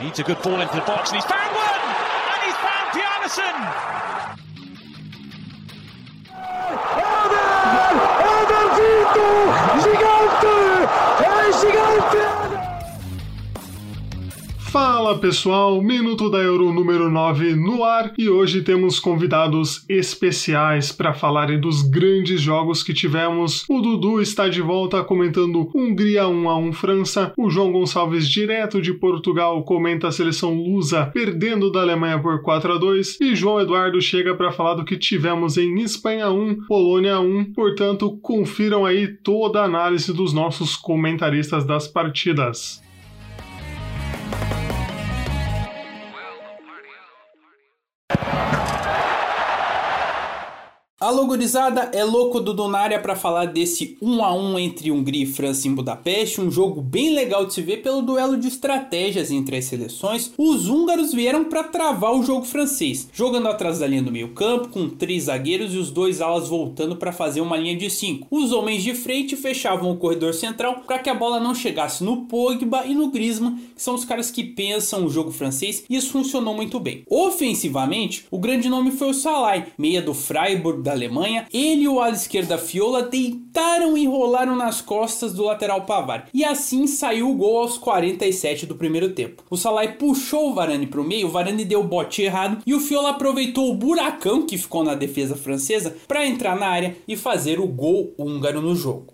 Needs a good ball into the box and he's found one! And he's found Pianison! Gigante! Fala pessoal, Minuto da Euro número 9 no ar e hoje temos convidados especiais para falarem dos grandes jogos que tivemos. O Dudu está de volta comentando Hungria 1 a 1 França, o João Gonçalves direto de Portugal comenta a seleção lusa perdendo da Alemanha por 4 a 2 e João Eduardo chega para falar do que tivemos em Espanha 1, Polônia 1. Portanto, confiram aí toda a análise dos nossos comentaristas das partidas. Alô gurizada, é louco do Donária para falar desse 1 a 1 entre Hungria e França em Budapeste, um jogo bem legal de se ver pelo duelo de estratégias entre as seleções. Os húngaros vieram para travar o jogo francês, jogando atrás da linha do meio-campo com três zagueiros e os dois alas voltando para fazer uma linha de cinco. Os homens de frente fechavam o corredor central para que a bola não chegasse no Pogba e no Griezmann, que são os caras que pensam o jogo francês, e isso funcionou muito bem. Ofensivamente, o grande nome foi o Salai, meia do Freiburg da Alemanha, ele e o ala esquerda Fiola deitaram e rolaram nas costas do lateral Pavar. E assim saiu o gol aos 47 do primeiro tempo. O Salai puxou o Varane para o meio, o Varane deu o bote errado e o Fiola aproveitou o buracão que ficou na defesa francesa para entrar na área e fazer o gol húngaro no jogo.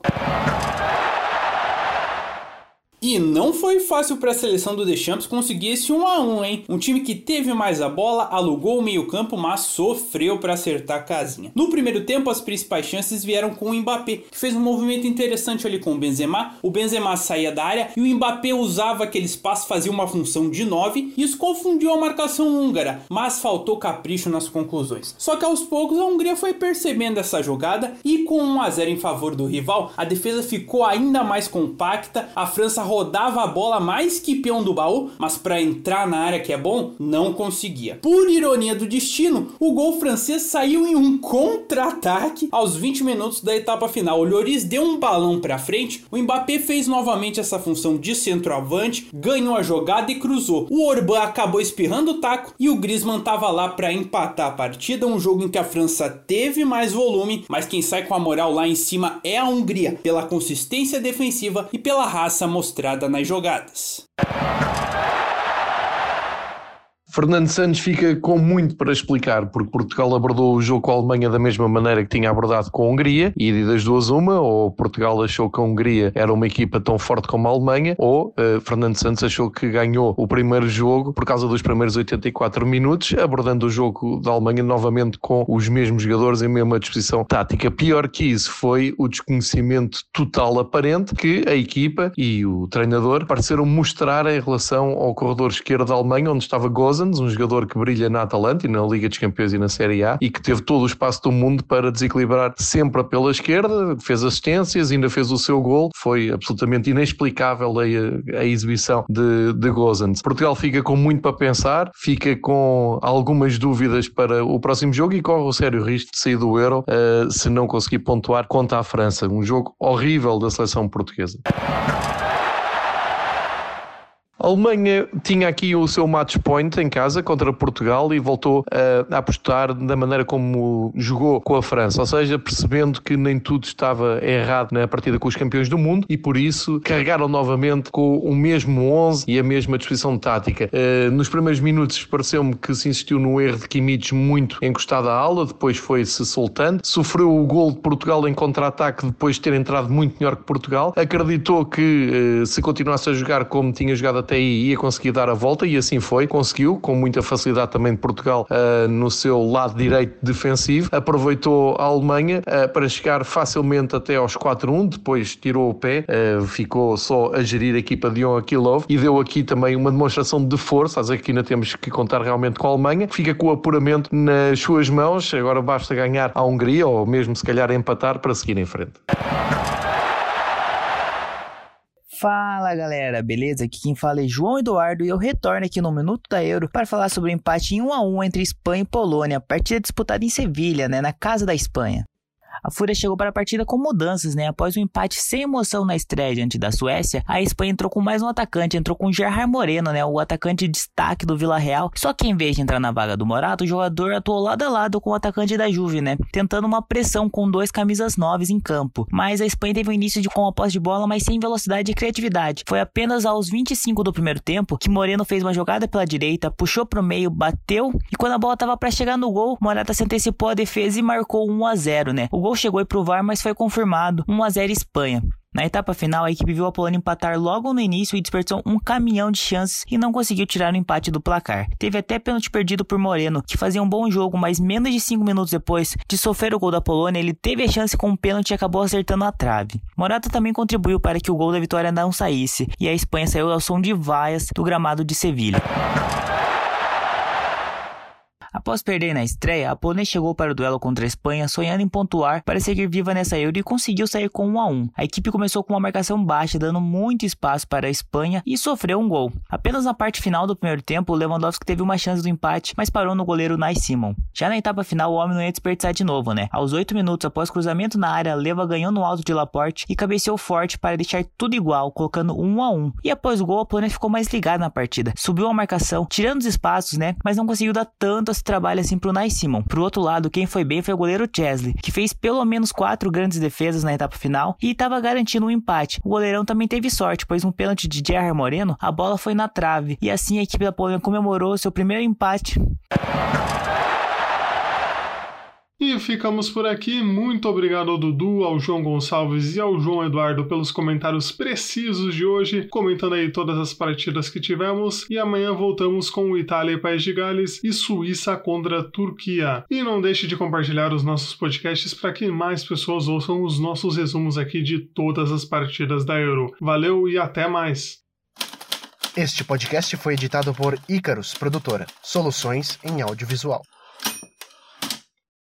E não foi fácil para a seleção do Deschamps conseguir esse 1 a 1, hein? Um time que teve mais a bola, alugou o meio-campo, mas sofreu para acertar a casinha. No primeiro tempo, as principais chances vieram com o Mbappé, que fez um movimento interessante ali com o Benzema. O Benzema saía da área e o Mbappé usava aquele espaço, fazia uma função de 9, e isso confundiu a marcação húngara, mas faltou capricho nas conclusões. Só que aos poucos a Hungria foi percebendo essa jogada e com 1 a 0 em favor do rival, a defesa ficou ainda mais compacta, a França rodava a bola mais que peão do baú, mas para entrar na área que é bom, não conseguia. Por ironia do destino, o gol francês saiu em um contra-ataque aos 20 minutos da etapa final. O Lloris deu um balão para frente, o Mbappé fez novamente essa função de centroavante, ganhou a jogada e cruzou. O Orban acabou espirrando o taco e o Griezmann tava lá para empatar a partida, um jogo em que a França teve mais volume, mas quem sai com a moral lá em cima é a Hungria, pela consistência defensiva e pela raça mostrada nas jogadas. Fernando Santos fica com muito para explicar, porque Portugal abordou o jogo com a Alemanha da mesma maneira que tinha abordado com a Hungria, e das duas uma, ou Portugal achou que a Hungria era uma equipa tão forte como a Alemanha, ou uh, Fernando Santos achou que ganhou o primeiro jogo por causa dos primeiros 84 minutos, abordando o jogo da Alemanha novamente com os mesmos jogadores em mesma disposição tática. Pior que isso foi o desconhecimento total aparente que a equipa e o treinador pareceram mostrar em relação ao corredor esquerdo da Alemanha, onde estava Goza um jogador que brilha na Atalanta e na Liga dos Campeões e na Série A e que teve todo o espaço do mundo para desequilibrar sempre pela esquerda, fez assistências, ainda fez o seu gol. Foi absolutamente inexplicável a, a exibição de, de Gozans. Portugal fica com muito para pensar, fica com algumas dúvidas para o próximo jogo e corre o sério risco de sair do Euro uh, se não conseguir pontuar contra a França. Um jogo horrível da seleção portuguesa. A Alemanha tinha aqui o seu match point em casa contra Portugal e voltou a, apostar da maneira como jogou com a França, ou seja, percebendo que nem tudo estava errado na partida com os campeões do mundo e por isso carregaram novamente com o mesmo 11 e a mesma disposição tática. Uh, nos primeiros minutos pareceu-me que se insistiu no erro de Kimmich muito encostado à aula, depois foi-se soltando, sofreu o gol de Portugal em contra-ataque depois de ter entrado muito melhor que Portugal, acreditou que uh, se continuasse a jogar como tinha jogado até aí ia conseguir dar a volta e assim foi, conseguiu, com muita facilidade também de Portugal uh, no seu lado direito defensivo, aproveitou a Alemanha uh, para chegar facilmente até aos 4-1, depois tirou o pé, uh, ficou só a gerir a equipa de Yon Akilov e deu aqui também uma demonstração de força, às aqui ainda temos que contar realmente com a Alemanha, fica com o apuramento nas suas mãos, agora basta ganhar a Hungria ou mesmo se calhar empatar para seguir em frente. Fala galera, beleza? Aqui quem fala é João Eduardo e eu retorno aqui no Minuto da Euro para falar sobre o empate em 1 a 1 entre Espanha e Polônia, partida disputada em Sevilha, né, na casa da Espanha. A Fúria chegou para a partida com mudanças, né? Após um empate sem emoção na estreia diante da Suécia, a Espanha entrou com mais um atacante, entrou com Gerard Moreno, né? O atacante de destaque do Vila Real. Só que em vez de entrar na vaga do Morato, o jogador atuou lado a lado com o atacante da Juve, né? Tentando uma pressão com dois camisas novas em campo. Mas a Espanha teve um início de com a posse de bola, mas sem velocidade e criatividade. Foi apenas aos 25 do primeiro tempo que Moreno fez uma jogada pela direita, puxou pro meio, bateu e quando a bola tava para chegar no gol, Morata se antecipou a defesa e marcou 1 a 0, né? O gol chegou pro VAR, mas foi confirmado 1 a 0 Espanha. Na etapa final, a equipe viu a Polônia empatar logo no início e desperdiçou um caminhão de chances e não conseguiu tirar o empate do placar. Teve até pênalti perdido por Moreno, que fazia um bom jogo, mas menos de 5 minutos depois de sofrer o gol da Polônia, ele teve a chance com um pênalti e acabou acertando a trave. Morata também contribuiu para que o gol da vitória não saísse, e a Espanha saiu ao som de vaias do gramado de Sevilha. Após perder na estreia, a Polônia chegou para o duelo contra a Espanha sonhando em pontuar para seguir viva nessa Euro e conseguiu sair com 1 a 1. A equipe começou com uma marcação baixa, dando muito espaço para a Espanha e sofreu um gol. Apenas na parte final do primeiro tempo, Lewandowski teve uma chance do empate, mas parou no goleiro Nai Simon. Já na etapa final, o homem não ia desperdiçar de novo, né? Aos 8 minutos após cruzamento na área, Leva ganhou no alto de Laporte e cabeceou forte para deixar tudo igual, colocando 1 a 1. E após o gol, a Polônia ficou mais ligada na partida. Subiu a marcação, tirando os espaços, né? Mas não conseguiu dar tanto esse trabalho assim pro Nai Simon. Pro outro lado, quem foi bem foi o goleiro Chesley, que fez pelo menos quatro grandes defesas na etapa final e estava garantindo um empate. O goleirão também teve sorte, pois um pênalti de Gerard Moreno, a bola foi na trave e assim a equipe da Polônia comemorou seu primeiro empate. E ficamos por aqui. Muito obrigado ao Dudu, ao João Gonçalves e ao João Eduardo pelos comentários precisos de hoje, comentando aí todas as partidas que tivemos. E amanhã voltamos com Itália e País de Gales e Suíça contra Turquia. E não deixe de compartilhar os nossos podcasts para que mais pessoas ouçam os nossos resumos aqui de todas as partidas da Euro. Valeu e até mais! Este podcast foi editado por Icarus Produtora, soluções em audiovisual.